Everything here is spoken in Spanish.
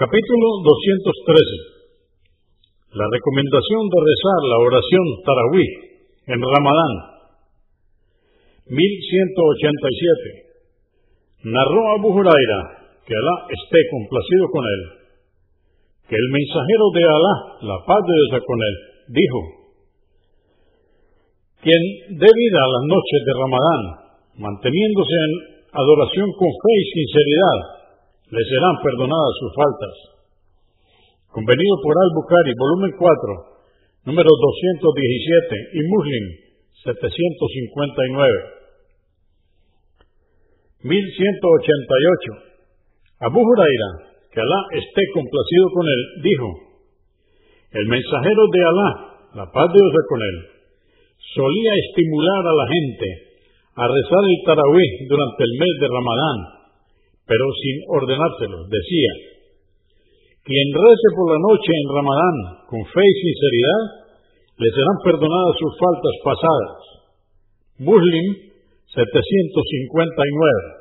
Capítulo 213. La recomendación de rezar la oración Tarawih en Ramadán. 1187. Narró Abu Huraira, que Alá esté complacido con él, que el mensajero de Alá, la paz de Dios con él, dijo, quien dé vida a las noches de Ramadán, manteniéndose en adoración con fe y sinceridad, le serán perdonadas sus faltas. Convenido por Al-Bukhari, volumen 4, número 217 y Muslim 759. 1188. Abu Huraira, que Alá esté complacido con él, dijo, el mensajero de Alá, la paz de Dios con él, solía estimular a la gente a rezar el tarawih durante el mes de Ramadán, pero sin ordenárselo. Decía, quien rece por la noche en Ramadán con fe y sinceridad, le serán perdonadas sus faltas pasadas. Muslim 759